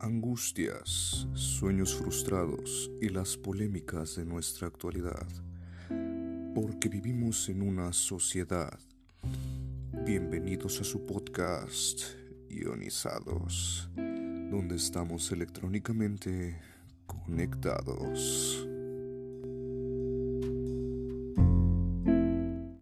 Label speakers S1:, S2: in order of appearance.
S1: angustias, sueños frustrados y las polémicas de nuestra actualidad. Porque vivimos en una sociedad. Bienvenidos a su podcast Ionizados, donde estamos electrónicamente conectados.